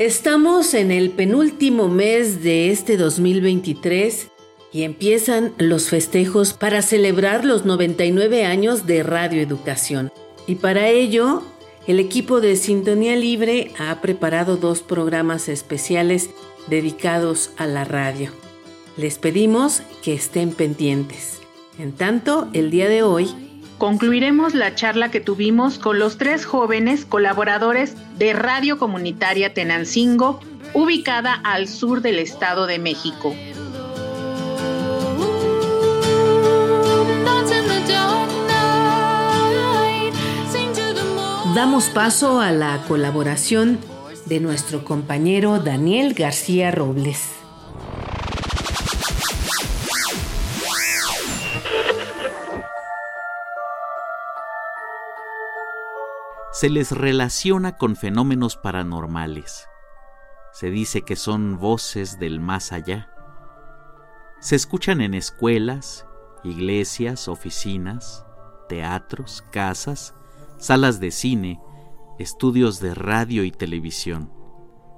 Estamos en el penúltimo mes de este 2023 y empiezan los festejos para celebrar los 99 años de Radio Educación. Y para ello, el equipo de Sintonía Libre ha preparado dos programas especiales dedicados a la radio. Les pedimos que estén pendientes. En tanto, el día de hoy concluiremos la charla que tuvimos con los tres jóvenes colaboradores de Radio Comunitaria Tenancingo, ubicada al sur del Estado de México. Damos paso a la colaboración de nuestro compañero Daniel García Robles. Se les relaciona con fenómenos paranormales. Se dice que son voces del más allá. Se escuchan en escuelas, iglesias, oficinas, teatros, casas, salas de cine, estudios de radio y televisión.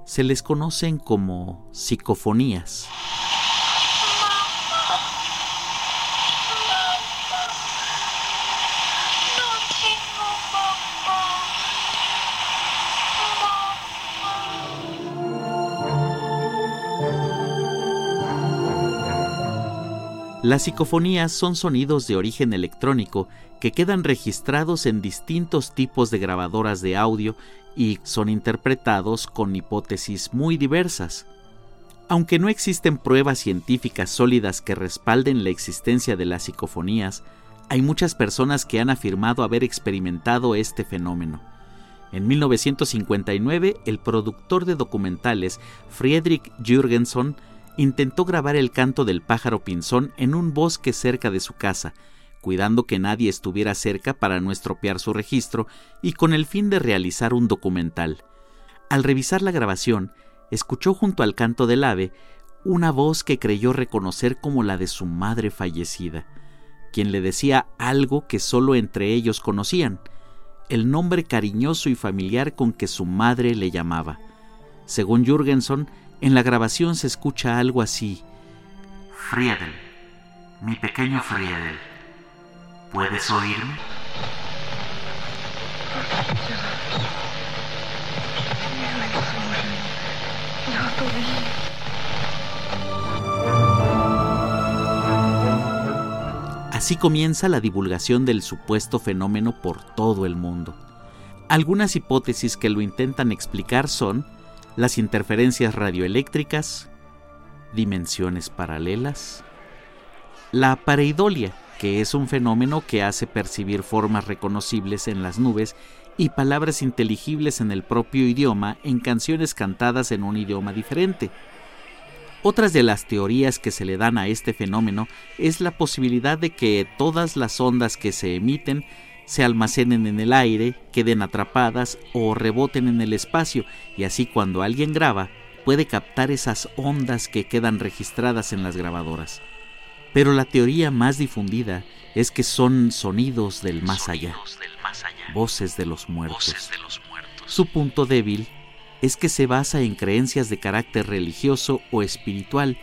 Se les conocen como psicofonías. Las psicofonías son sonidos de origen electrónico que quedan registrados en distintos tipos de grabadoras de audio y son interpretados con hipótesis muy diversas. Aunque no existen pruebas científicas sólidas que respalden la existencia de las psicofonías, hay muchas personas que han afirmado haber experimentado este fenómeno. En 1959, el productor de documentales Friedrich Jürgenson intentó grabar el canto del pájaro pinzón en un bosque cerca de su casa, cuidando que nadie estuviera cerca para no estropear su registro y con el fin de realizar un documental. Al revisar la grabación, escuchó junto al canto del ave una voz que creyó reconocer como la de su madre fallecida, quien le decía algo que solo entre ellos conocían, el nombre cariñoso y familiar con que su madre le llamaba. Según Jürgenson, en la grabación se escucha algo así. Friedel, mi pequeño Friedel, ¿puedes oírme? Así comienza la divulgación del supuesto fenómeno por todo el mundo. Algunas hipótesis que lo intentan explicar son las interferencias radioeléctricas, dimensiones paralelas, la pareidolia, que es un fenómeno que hace percibir formas reconocibles en las nubes y palabras inteligibles en el propio idioma en canciones cantadas en un idioma diferente. Otras de las teorías que se le dan a este fenómeno es la posibilidad de que todas las ondas que se emiten se almacenen en el aire, queden atrapadas o reboten en el espacio y así cuando alguien graba puede captar esas ondas que quedan registradas en las grabadoras. Pero la teoría más difundida es que son sonidos del más allá, voces de los muertos. Su punto débil es que se basa en creencias de carácter religioso o espiritual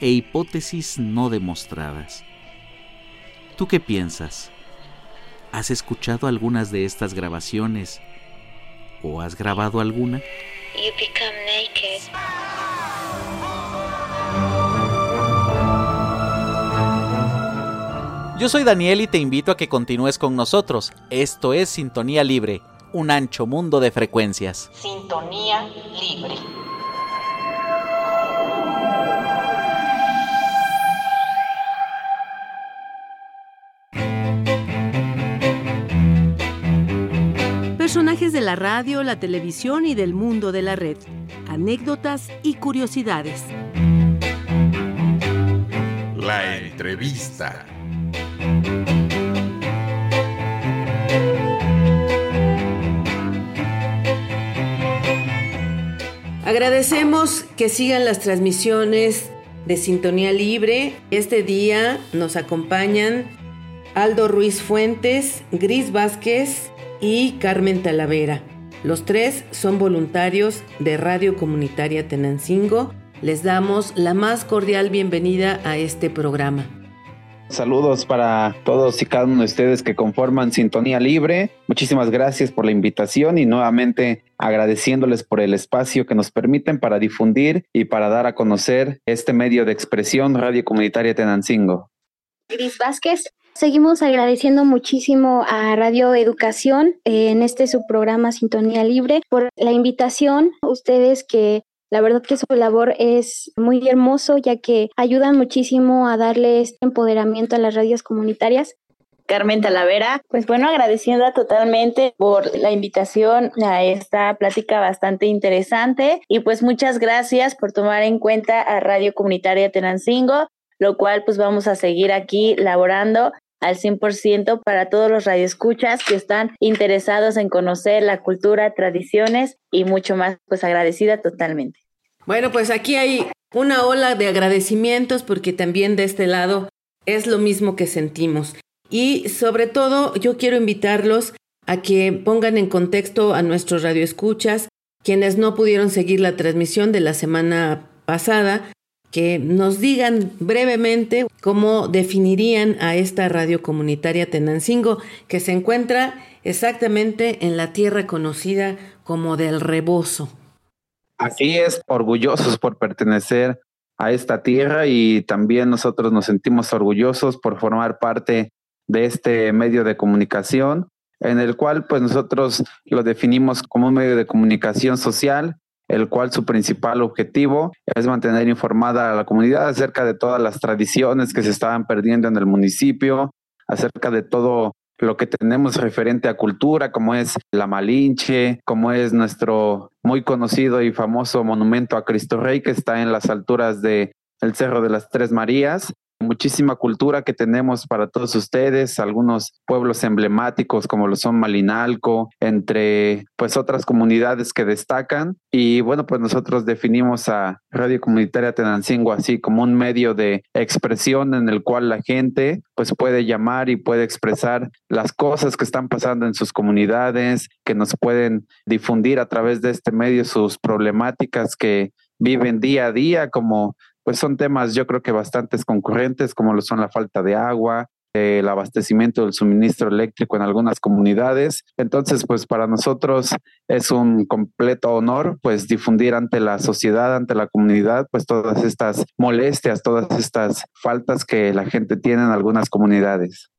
e hipótesis no demostradas. ¿Tú qué piensas? ¿Has escuchado algunas de estas grabaciones? ¿O has grabado alguna? Yo soy Daniel y te invito a que continúes con nosotros. Esto es Sintonía Libre, un ancho mundo de frecuencias. Sintonía Libre. Personajes de la radio, la televisión y del mundo de la red. Anécdotas y curiosidades. La entrevista. Agradecemos que sigan las transmisiones de Sintonía Libre. Este día nos acompañan Aldo Ruiz Fuentes, Gris Vázquez y Carmen Talavera. Los tres son voluntarios de Radio Comunitaria Tenancingo. Les damos la más cordial bienvenida a este programa. Saludos para todos y cada uno de ustedes que conforman Sintonía Libre. Muchísimas gracias por la invitación y nuevamente agradeciéndoles por el espacio que nos permiten para difundir y para dar a conocer este medio de expresión Radio Comunitaria Tenancingo. Gris Vázquez, Seguimos agradeciendo muchísimo a Radio Educación en este subprograma Sintonía Libre por la invitación. Ustedes que la verdad que su labor es muy hermoso ya que ayudan muchísimo a darle este empoderamiento a las radios comunitarias. Carmen Talavera, pues bueno, agradeciendo totalmente por la invitación a esta plática bastante interesante y pues muchas gracias por tomar en cuenta a Radio Comunitaria Tenancingo, lo cual pues vamos a seguir aquí laborando al 100% para todos los radioescuchas que están interesados en conocer la cultura, tradiciones y mucho más, pues agradecida totalmente. Bueno, pues aquí hay una ola de agradecimientos porque también de este lado es lo mismo que sentimos. Y sobre todo yo quiero invitarlos a que pongan en contexto a nuestros radioescuchas, quienes no pudieron seguir la transmisión de la semana pasada, que nos digan brevemente cómo definirían a esta radio comunitaria Tenancingo, que se encuentra exactamente en la tierra conocida como del Rebozo. Así es, orgullosos por pertenecer a esta tierra y también nosotros nos sentimos orgullosos por formar parte de este medio de comunicación, en el cual pues nosotros lo definimos como un medio de comunicación social, el cual su principal objetivo es mantener informada a la comunidad acerca de todas las tradiciones que se estaban perdiendo en el municipio, acerca de todo lo que tenemos referente a cultura, como es la Malinche, como es nuestro muy conocido y famoso monumento a Cristo Rey que está en las alturas de el Cerro de las Tres Marías, muchísima cultura que tenemos para todos ustedes, algunos pueblos emblemáticos como lo son Malinalco, entre pues otras comunidades que destacan. Y bueno, pues nosotros definimos a Radio Comunitaria Tenancingo así como un medio de expresión en el cual la gente pues puede llamar y puede expresar las cosas que están pasando en sus comunidades, que nos pueden difundir a través de este medio sus problemáticas que viven día a día como pues son temas yo creo que bastantes concurrentes, como lo son la falta de agua, el abastecimiento del suministro eléctrico en algunas comunidades. Entonces, pues para nosotros es un completo honor, pues difundir ante la sociedad, ante la comunidad, pues todas estas molestias, todas estas faltas que la gente tiene en algunas comunidades.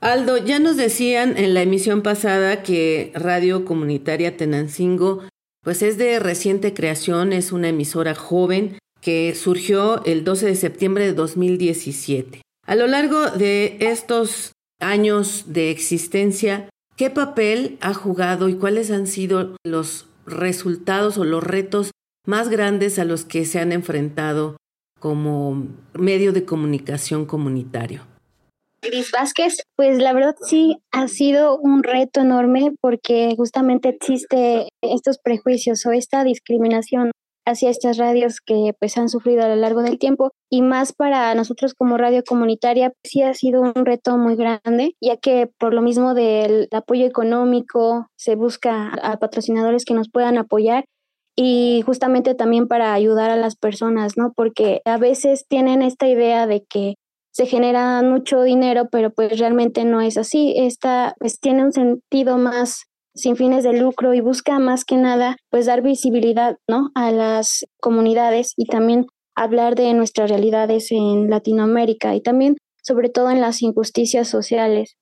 Aldo, ya nos decían en la emisión pasada que Radio Comunitaria Tenancingo, pues es de reciente creación, es una emisora joven, que surgió el 12 de septiembre de 2017. A lo largo de estos años de existencia, ¿qué papel ha jugado y cuáles han sido los resultados o los retos más grandes a los que se han enfrentado como medio de comunicación comunitario? Gris Vázquez, pues la verdad sí ha sido un reto enorme porque justamente existe estos prejuicios o esta discriminación hacia estas radios que pues han sufrido a lo largo del tiempo y más para nosotros como radio comunitaria pues, sí ha sido un reto muy grande ya que por lo mismo del apoyo económico se busca a patrocinadores que nos puedan apoyar y justamente también para ayudar a las personas, ¿no? Porque a veces tienen esta idea de que se genera mucho dinero, pero pues realmente no es así. Esta pues tiene un sentido más sin fines de lucro y busca más que nada pues dar visibilidad ¿no? a las comunidades y también hablar de nuestras realidades en Latinoamérica y también sobre todo en las injusticias sociales.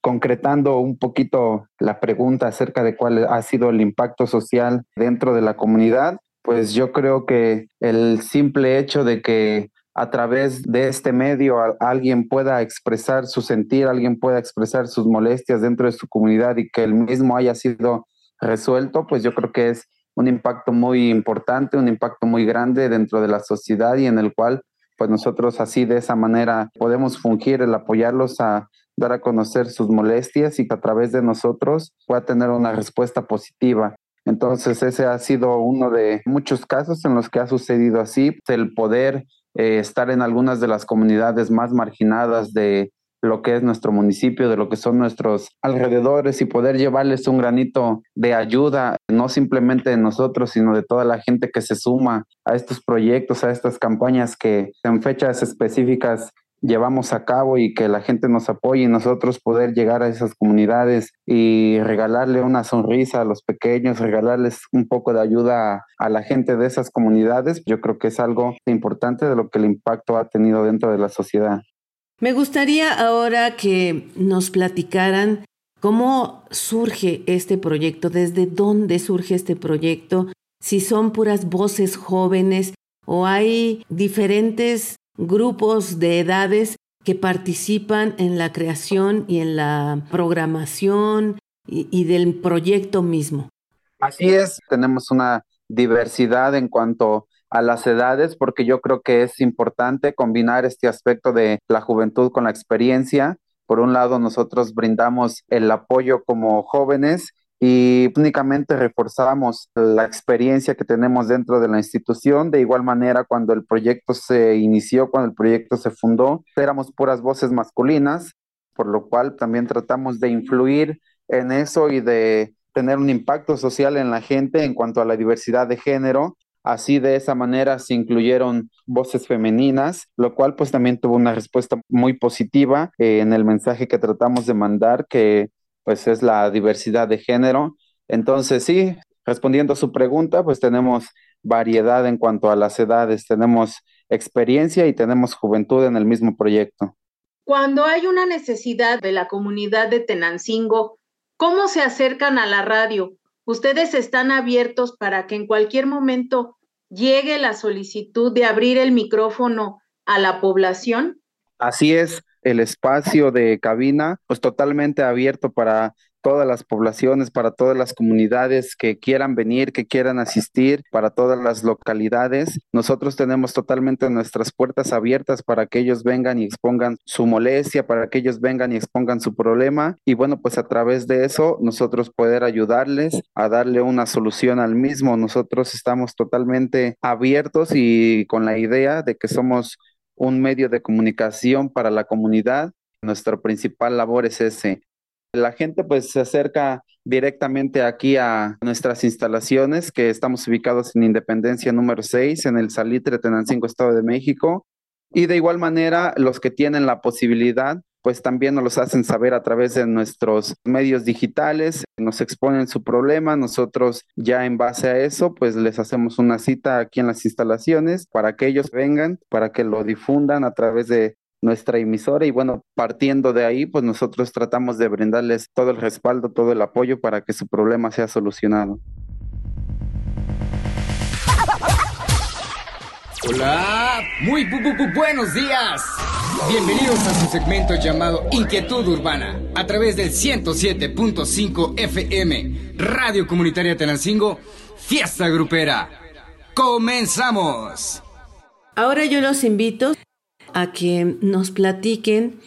Concretando un poquito la pregunta acerca de cuál ha sido el impacto social dentro de la comunidad, pues yo creo que el simple hecho de que a través de este medio alguien pueda expresar su sentir, alguien pueda expresar sus molestias dentro de su comunidad y que el mismo haya sido resuelto, pues yo creo que es un impacto muy importante, un impacto muy grande dentro de la sociedad y en el cual pues nosotros así de esa manera podemos fungir el apoyarlos a dar a conocer sus molestias y que a través de nosotros pueda tener una respuesta positiva. Entonces ese ha sido uno de muchos casos en los que ha sucedido así, el poder eh, estar en algunas de las comunidades más marginadas de lo que es nuestro municipio, de lo que son nuestros alrededores y poder llevarles un granito de ayuda, no simplemente de nosotros, sino de toda la gente que se suma a estos proyectos, a estas campañas que en fechas específicas llevamos a cabo y que la gente nos apoye y nosotros poder llegar a esas comunidades y regalarle una sonrisa a los pequeños, regalarles un poco de ayuda a, la gente de esas comunidades, yo creo que es algo importante de lo que el impacto ha tenido dentro de la sociedad. Me gustaría ahora que nos platicaran cómo surge este proyecto, desde dónde surge este proyecto, si son puras voces jóvenes o hay diferentes grupos de edades que participan en la creación y en la programación y, del proyecto mismo. Así es, tenemos una diversidad en cuanto a las edades, porque yo creo que es importante combinar este aspecto de la juventud con la experiencia. Por un lado, nosotros brindamos el apoyo como jóvenes y únicamente reforzamos la experiencia que tenemos dentro de la institución. De igual manera, cuando el proyecto se inició, cuando el proyecto se fundó, éramos puras voces masculinas, por lo cual también tratamos de influir en eso y de tener un impacto social en la gente en cuanto a la diversidad de género Así de esa manera se incluyeron voces femeninas, lo cual pues también tuvo una respuesta muy positiva eh, en el mensaje que tratamos de mandar, que pues es la diversidad de género. Entonces sí, respondiendo a su pregunta, pues tenemos variedad en cuanto a las edades, tenemos experiencia y tenemos juventud en el mismo proyecto. Cuando hay una necesidad de la comunidad de Tenancingo, ¿cómo se acercan a la radio? ¿Ustedes están abiertos para que en cualquier momento llegue la solicitud de abrir el micrófono a la población? Así es, el espacio de cabina pues totalmente abierto para todas las poblaciones, para todas las comunidades que quieran venir, que quieran asistir, para todas las localidades. Nosotros tenemos totalmente nuestras puertas abiertas para que ellos vengan y expongan su molestia, para que ellos vengan y expongan su problema. Y bueno, pues a través de eso nosotros poder ayudarles a darle una solución al mismo. Nosotros estamos totalmente abiertos y con la idea de que somos un medio de comunicación para la comunidad. Nuestra principal labor es ese, la gente pues se acerca directamente aquí a nuestras instalaciones que estamos ubicados en Independencia número 6 en el Salitre Tenancingo Estado de México y de igual manera los que tienen la posibilidad pues también nos los hacen saber a través de nuestros medios digitales, nos exponen su problema, nosotros ya en base a eso, pues les hacemos una cita aquí en las instalaciones para que ellos vengan, para que lo difundan a través de nuestra emisora y bueno, partiendo de ahí, pues nosotros tratamos de brindarles todo el respaldo, todo el apoyo para que su problema sea solucionado. Hola, muy buenos días. Bienvenidos a su segmento llamado Inquietud Urbana a través del 107.5 FM, Radio Comunitaria Tenancingo, Fiesta Grupera. ¡Comenzamos! Ahora yo los invito a que nos platiquen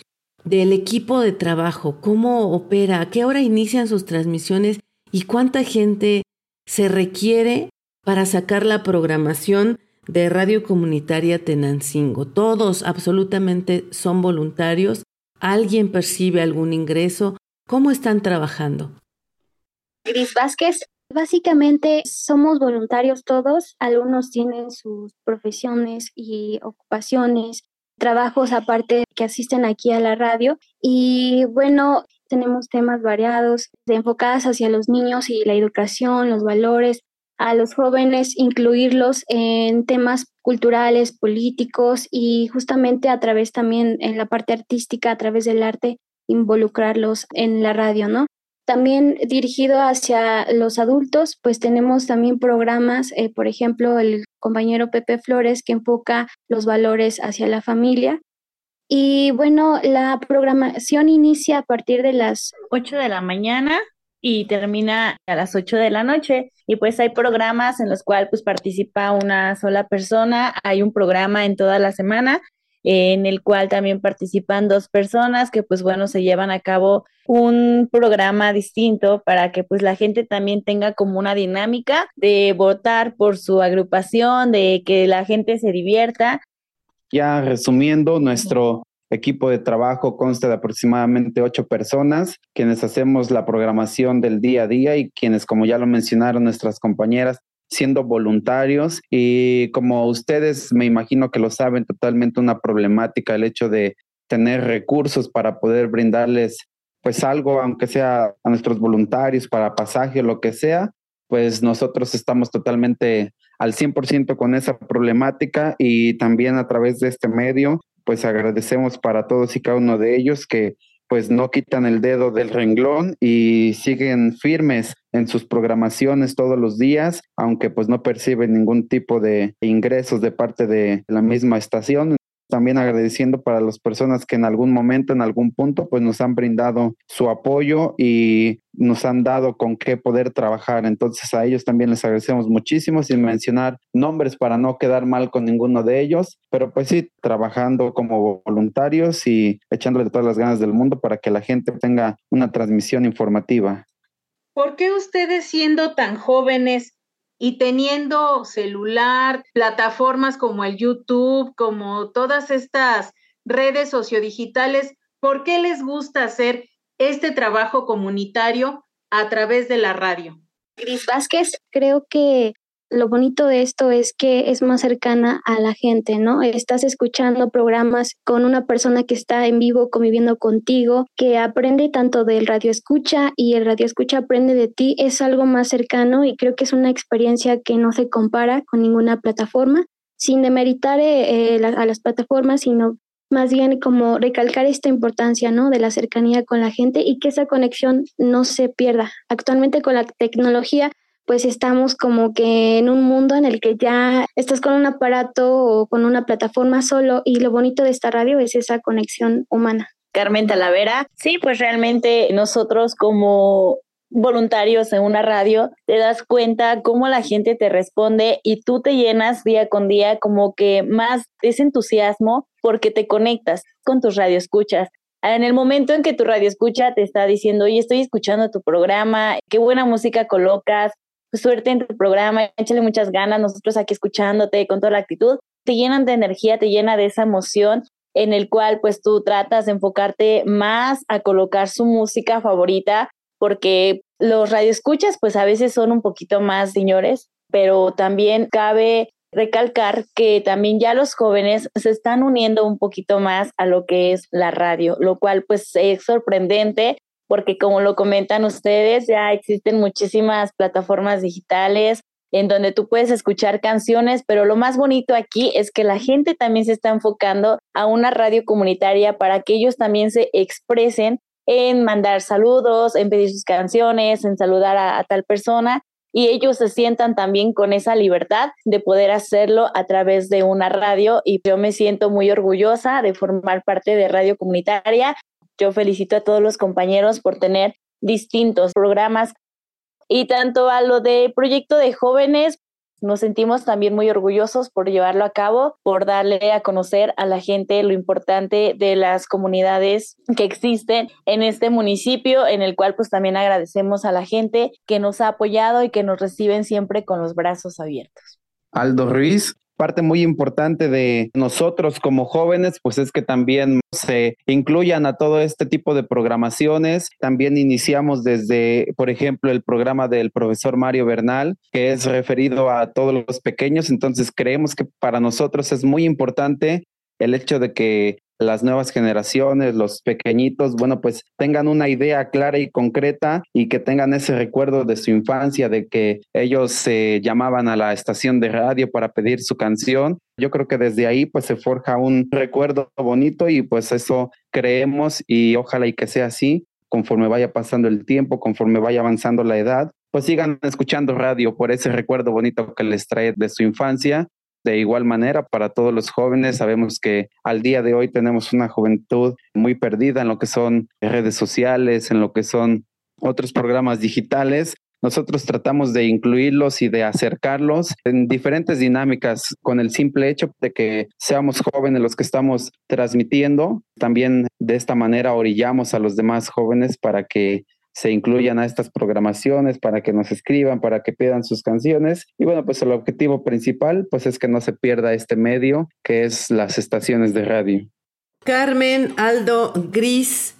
del equipo de trabajo, cómo opera, a qué hora inician sus transmisiones y cuánta gente se requiere para sacar la programación de Radio Comunitaria Tenancingo. Todos absolutamente son voluntarios. ¿Alguien percibe algún ingreso? ¿Cómo están trabajando? Gris Vázquez, básicamente somos voluntarios todos. Algunos tienen sus profesiones y ocupaciones trabajos aparte que asisten aquí a la radio. Y bueno, tenemos temas variados, enfocadas hacia los niños y la educación, los valores, a los jóvenes, incluirlos en temas culturales, políticos y justamente a través también en la parte artística, a través del arte, involucrarlos en la radio, ¿no? También dirigido hacia los adultos, pues tenemos también programas, eh, por ejemplo, el compañero Pepe Flores que enfoca los valores hacia la familia. Y bueno, la programación inicia a partir de las 8 de la mañana y termina a las 8 de la noche. Y pues hay programas en los cuales pues participa una sola persona, hay un programa en toda la semana en el cual también participan dos personas que pues bueno se llevan a cabo un programa distinto para que pues la gente también tenga como una dinámica de votar por su agrupación, de que la gente se divierta. Ya resumiendo, nuestro equipo de trabajo consta de aproximadamente ocho personas, quienes hacemos la programación del día a día y quienes, como ya lo mencionaron nuestras compañeras, siendo voluntarios. Y como ustedes me imagino que lo saben totalmente una problemática el hecho de tener recursos para poder brindarles pues algo, aunque sea a nuestros voluntarios para pasaje o lo que sea, pues nosotros estamos totalmente al 100% con esa problemática y también a través de este medio, pues agradecemos para todos y cada uno de ellos que pues no quitan el dedo del renglón y siguen firmes en sus programaciones todos los días, aunque pues no perciben ningún tipo de ingresos de parte de la misma estación también agradeciendo para las personas que en algún momento, en algún punto, pues nos han brindado su apoyo y nos han dado con qué poder trabajar. Entonces a ellos también les agradecemos muchísimo, sin mencionar nombres para no quedar mal con ninguno de ellos, pero pues sí, trabajando como voluntarios y echándole todas las ganas del mundo para que la gente tenga una transmisión informativa. ¿Por qué ustedes siendo tan jóvenes y teniendo celular, plataformas como el YouTube, como todas estas redes sociodigitales, ¿por qué les gusta hacer este trabajo comunitario a través de la radio? Gris Vázquez, creo que lo bonito de esto es que es más cercana a la gente, ¿no? Estás escuchando programas con una persona que está en vivo conviviendo contigo, que aprende tanto del radio escucha y el radio escucha aprende de ti, es algo más cercano y creo que es una experiencia que no se compara con ninguna plataforma, sin demeritar eh, eh, a las plataformas, sino más bien como recalcar esta importancia, ¿no? De la cercanía con la gente y que esa conexión no se pierda. Actualmente con la tecnología pues estamos como que en un mundo en el que ya estás con un aparato o con una plataforma solo y lo bonito de esta radio es esa conexión humana. Carmen Talavera, sí, pues realmente nosotros como voluntarios en una radio, te das cuenta cómo la gente te responde y tú te llenas día con día como que más ese entusiasmo porque te conectas con tus radioescuchas. En el momento en que tu radio escucha te está diciendo, oye, estoy escuchando tu programa, qué buena música colocas, pues, suerte en tu programa, échale muchas ganas, nosotros aquí escuchándote con toda la actitud, te llenan de energía, te llena de esa emoción en el cual pues tú tratas de enfocarte más a colocar su música favorita, porque los radioescuchas pues a veces son un poquito más señores, pero también cabe recalcar que también ya los jóvenes se están uniendo un poquito más a lo que es la radio, lo cual pues es sorprendente porque como lo comentan ustedes, ya existen muchísimas plataformas digitales en donde tú puedes escuchar canciones, pero lo más bonito aquí es que la gente también se está enfocando a una radio comunitaria para que ellos también se expresen en mandar saludos, en pedir sus canciones, en saludar a, tal persona y ellos se sientan también con esa libertad de poder hacerlo a través de una radio y yo me siento muy orgullosa de formar parte de Radio Comunitaria yo felicito a todos los compañeros por tener distintos programas y tanto a lo de proyecto de jóvenes, nos sentimos también muy orgullosos por llevarlo a cabo, por darle a conocer a la gente lo importante de las comunidades que existen en este municipio, en el cual pues también agradecemos a la gente que nos ha apoyado y que nos reciben siempre con los brazos abiertos. Aldo Ruiz, parte muy importante de nosotros como jóvenes, pues es que también se incluyan a todo este tipo de programaciones. También iniciamos desde, por ejemplo, el programa del profesor Mario Bernal, que es referido a todos los pequeños. Entonces creemos que para nosotros es muy importante el hecho de que las nuevas generaciones, los pequeñitos, bueno, pues tengan una idea clara y concreta y que tengan ese recuerdo de su infancia, de que ellos se llamaban a la estación de radio para pedir su canción. Yo creo que desde ahí pues se forja un recuerdo bonito y pues eso creemos y ojalá y que sea así conforme vaya pasando el tiempo, conforme vaya avanzando la edad, pues sigan escuchando radio por ese recuerdo bonito que les trae de su infancia. De igual manera, para todos los jóvenes, sabemos que al día de hoy tenemos una juventud muy perdida en lo que son redes sociales, en lo que son otros programas digitales. Nosotros tratamos de incluirlos y de acercarlos en diferentes dinámicas con el simple hecho de que seamos jóvenes los que estamos transmitiendo. También de esta manera orillamos a los demás jóvenes para que se incluyan a estas programaciones, para que nos escriban, para que pidan sus canciones. Y bueno, pues el objetivo principal pues es que no se pierda este medio que es las estaciones de radio. Carmen, Aldo, Gris,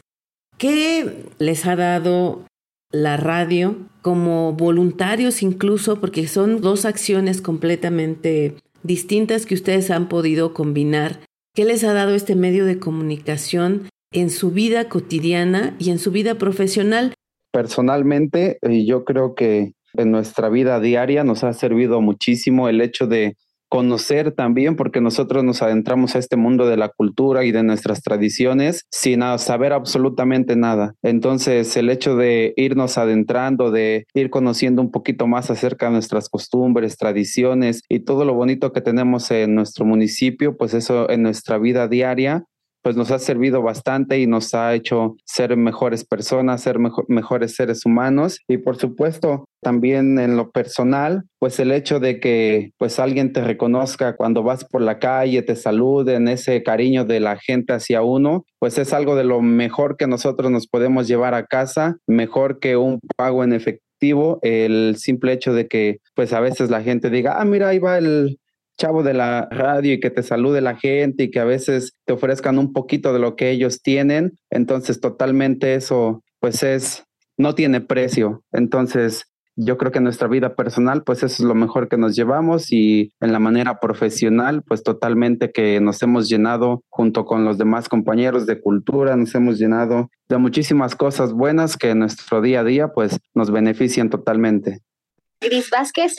¿qué les ha dado la radio como voluntarios incluso, porque son dos acciones completamente distintas que ustedes han podido combinar. ¿Qué les ha dado este medio de comunicación en su vida cotidiana y en su vida profesional? Personalmente, yo creo que en nuestra vida diaria nos ha servido muchísimo el hecho de conocer también, porque nosotros nos adentramos a este mundo de la cultura y de nuestras tradiciones sin saber absolutamente nada. Entonces, el hecho de irnos adentrando, de ir conociendo un poquito más acerca de nuestras costumbres, tradiciones y todo lo bonito que tenemos en nuestro municipio, pues eso en nuestra vida diaria pues nos ha servido bastante y nos ha hecho ser mejores personas, ser mejores seres humanos. Y por supuesto también en lo personal, pues el hecho de que pues alguien te reconozca cuando vas por la calle, te saluden, ese cariño de la gente hacia uno, pues es algo de lo mejor que nosotros nos podemos llevar a casa, mejor que un pago en efectivo, el simple hecho de que pues a veces la gente diga, ah, mira, ahí va el, chavo de la radio y que te salude la gente y que a veces te ofrezcan un poquito de lo que ellos tienen, entonces totalmente eso pues es, no tiene precio. Entonces yo creo que nuestra vida personal pues eso es lo mejor que nos llevamos y en la manera profesional pues totalmente que nos hemos llenado junto con los demás compañeros de cultura, nos hemos llenado de muchísimas cosas buenas que en nuestro día a día pues nos benefician totalmente. Gris Vázquez,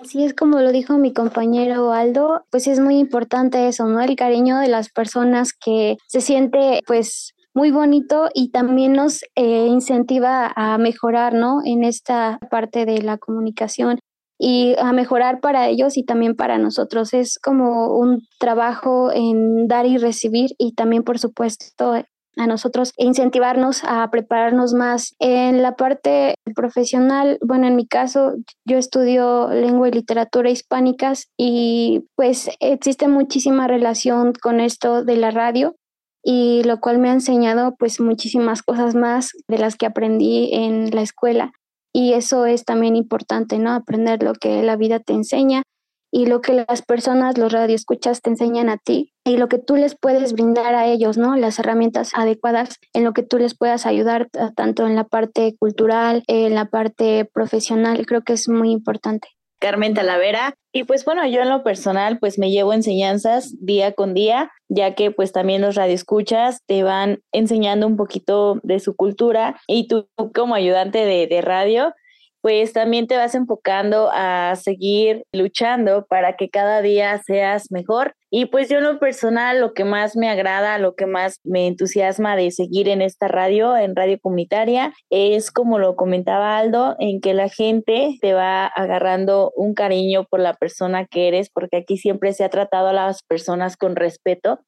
Así es como lo dijo mi compañero Aldo, pues es muy importante eso, ¿no? El cariño de las personas que se siente pues muy bonito y también nos eh, incentiva a mejorar, ¿no? En esta parte de la comunicación y a mejorar para ellos y también para nosotros. Es como un trabajo en dar y recibir y también, por supuesto, a nosotros e incentivarnos a prepararnos más. En la parte profesional, bueno, en mi caso, yo estudio lengua y literatura hispánicas y pues existe muchísima relación con esto de la radio y lo cual me ha enseñado pues muchísimas cosas más de las que aprendí en la escuela y eso es también importante, ¿no? Aprender lo que la vida te enseña y lo que las personas, los radioescuchas te enseñan a ti y lo que tú les puedes brindar a ellos, ¿no? Las herramientas adecuadas en lo que tú les puedas ayudar tanto en la parte cultural, en la parte profesional, creo que es muy importante. Carmen Talavera. Y pues bueno, yo en lo personal pues me llevo enseñanzas día con día, ya que pues también los radioescuchas te van enseñando un poquito de su cultura y tú como ayudante de, de radio pues también te vas enfocando a seguir luchando para que cada día seas mejor. Y pues yo en lo personal, lo que más me agrada, lo que más me entusiasma de seguir en esta radio, en radio comunitaria, es como lo comentaba Aldo, en que la gente te va agarrando un cariño por la persona que eres, porque aquí siempre se ha tratado a las personas con respeto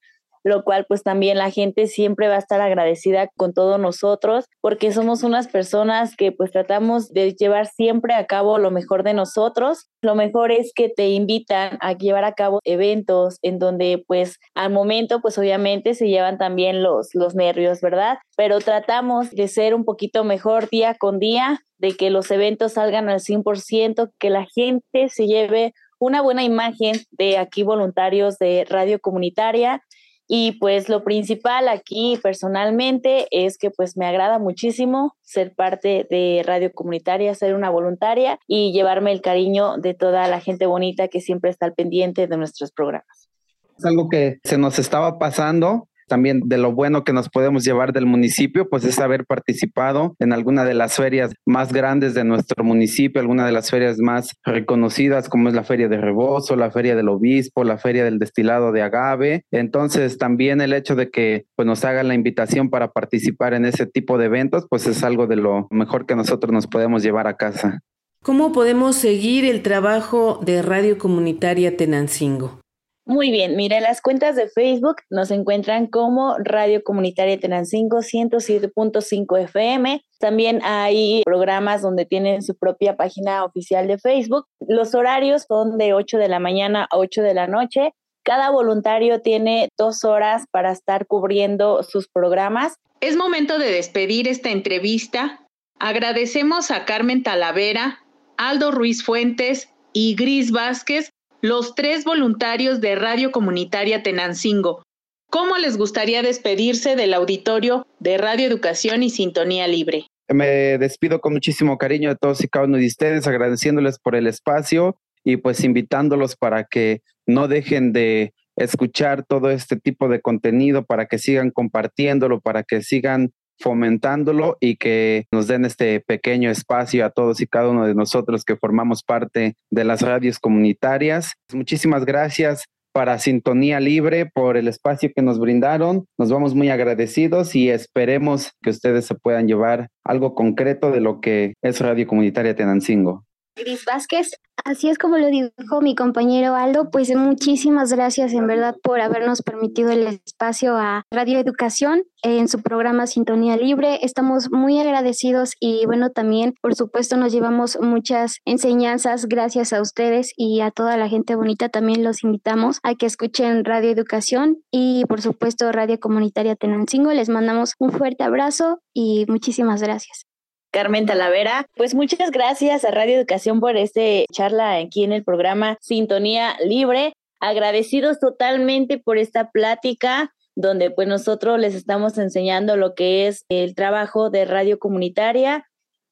lo cual pues también la gente siempre va a estar agradecida con todos nosotros porque somos unas personas que pues tratamos de llevar siempre a cabo lo mejor de nosotros. Lo mejor es que te invitan a llevar a cabo eventos en donde pues al momento pues obviamente se llevan también los, los nervios, ¿verdad? Pero tratamos de ser un poquito mejor día con día, de que los eventos salgan al 100%, que la gente se lleve una buena imagen de aquí voluntarios de radio comunitaria y pues lo principal aquí personalmente es que pues me agrada muchísimo ser parte de Radio Comunitaria, ser una voluntaria y llevarme el cariño de toda la gente bonita que siempre está al pendiente de nuestros programas. Es algo que se nos estaba pasando también de lo bueno que nos podemos llevar del municipio, pues es haber participado en alguna de las ferias más grandes de nuestro municipio, alguna de las ferias más reconocidas como es la Feria de Rebozo, la Feria del Obispo, la Feria del Destilado de Agave. Entonces también el hecho de que pues, nos hagan la invitación para participar en ese tipo de eventos, pues es algo de lo mejor que nosotros nos podemos llevar a casa. ¿Cómo podemos seguir el trabajo de Radio Comunitaria Tenancingo? Muy bien, mire, las cuentas de Facebook nos encuentran como Radio Comunitaria Tenancingo 107.5 FM. También hay programas donde tienen su propia página oficial de Facebook. Los horarios son de 8 de la mañana a 8 de la noche. Cada voluntario tiene dos horas para estar cubriendo sus programas. Es momento de despedir esta entrevista. Agradecemos a Carmen Talavera, Aldo Ruiz Fuentes y Gris Vázquez los tres voluntarios de Radio Comunitaria Tenancingo. ¿Cómo les gustaría despedirse del auditorio de Radio Educación y Sintonía Libre? Me despido con muchísimo cariño de todos y cada uno de ustedes, agradeciéndoles por el espacio y pues invitándolos para que no dejen de escuchar todo este tipo de contenido, para que sigan compartiéndolo, para que sigan fomentándolo y que nos den este pequeño espacio a todos y cada uno de nosotros que formamos parte de las radios comunitarias. Muchísimas gracias para Sintonía Libre por el espacio que nos brindaron. Nos vamos muy agradecidos y esperemos que ustedes se puedan llevar algo concreto de lo que es Radio Comunitaria Tenancingo. Gris Vázquez. Así es como lo dijo mi compañero Aldo, pues muchísimas gracias en verdad por habernos permitido el espacio a Radio Educación en su programa Sintonía Libre. Estamos muy agradecidos y bueno, también por supuesto nos llevamos muchas enseñanzas gracias a ustedes y a toda la gente bonita. También los invitamos a que escuchen Radio Educación y por supuesto Radio Comunitaria Tenancingo. Les mandamos un fuerte abrazo y muchísimas gracias. Carmen Talavera. Pues muchas gracias a Radio Educación por este charla aquí en el programa Sintonía Libre. Agradecidos totalmente por esta plática donde pues nosotros les estamos enseñando lo que es el trabajo de radio comunitaria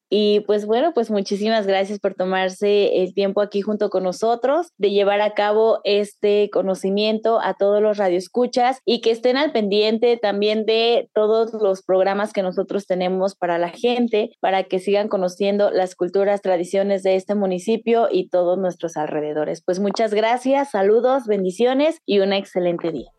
y pues bueno, pues muchísimas gracias por tomarse el tiempo aquí junto con nosotros de llevar a cabo este conocimiento a todos los radioescuchas y que estén al pendiente también de todos los programas que nosotros tenemos para la gente, para que sigan conociendo las culturas, tradiciones de este municipio y todos nuestros alrededores. Pues muchas gracias, saludos, bendiciones y un excelente día.